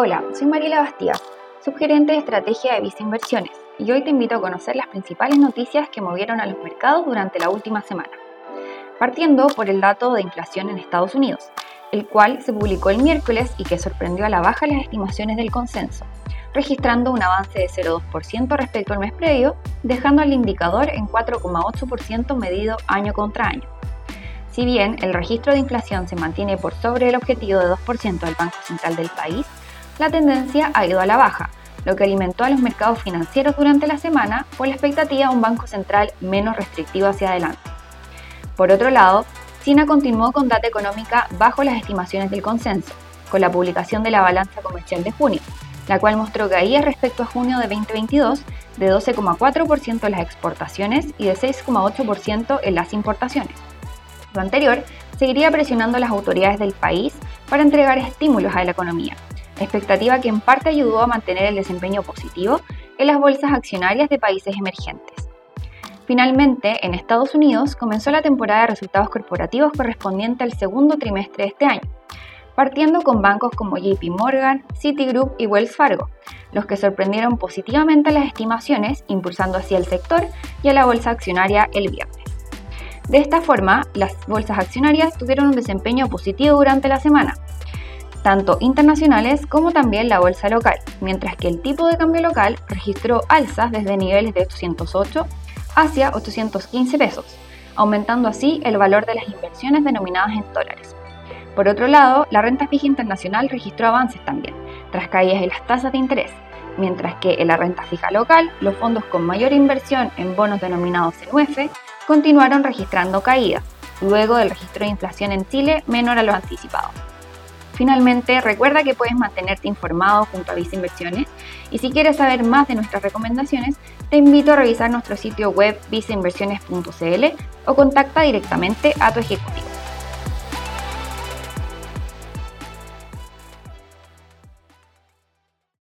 Hola, soy Mariela Bastía, subgerente de estrategia de Visa Inversiones, y hoy te invito a conocer las principales noticias que movieron a los mercados durante la última semana. Partiendo por el dato de inflación en Estados Unidos, el cual se publicó el miércoles y que sorprendió a la baja las estimaciones del consenso, registrando un avance de 0,2% respecto al mes previo, dejando el indicador en 4,8% medido año contra año. Si bien el registro de inflación se mantiene por sobre el objetivo de 2% del Banco Central del país, la tendencia ha ido a la baja, lo que alimentó a los mercados financieros durante la semana por la expectativa de un banco central menos restrictivo hacia adelante. Por otro lado, China continuó con data económica bajo las estimaciones del consenso, con la publicación de la balanza comercial de junio, la cual mostró caídas respecto a junio de 2022 de 12,4% en las exportaciones y de 6,8% en las importaciones. Lo anterior seguiría presionando a las autoridades del país para entregar estímulos a la economía, expectativa que en parte ayudó a mantener el desempeño positivo en las bolsas accionarias de países emergentes. Finalmente, en Estados Unidos comenzó la temporada de resultados corporativos correspondiente al segundo trimestre de este año, partiendo con bancos como JP Morgan, Citigroup y Wells Fargo, los que sorprendieron positivamente las estimaciones, impulsando así el sector y a la bolsa accionaria el viernes. De esta forma, las bolsas accionarias tuvieron un desempeño positivo durante la semana, tanto internacionales como también la bolsa local, mientras que el tipo de cambio local registró alzas desde niveles de 808 hacia 815 pesos, aumentando así el valor de las inversiones denominadas en dólares. Por otro lado, la renta fija internacional registró avances también, tras caídas en las tasas de interés, mientras que en la renta fija local, los fondos con mayor inversión en bonos denominados en UF continuaron registrando caídas, luego del registro de inflación en Chile menor a lo anticipado. Finalmente, recuerda que puedes mantenerte informado junto a Visa Inversiones y si quieres saber más de nuestras recomendaciones, te invito a revisar nuestro sitio web visainversiones.cl o contacta directamente a tu ejecutivo.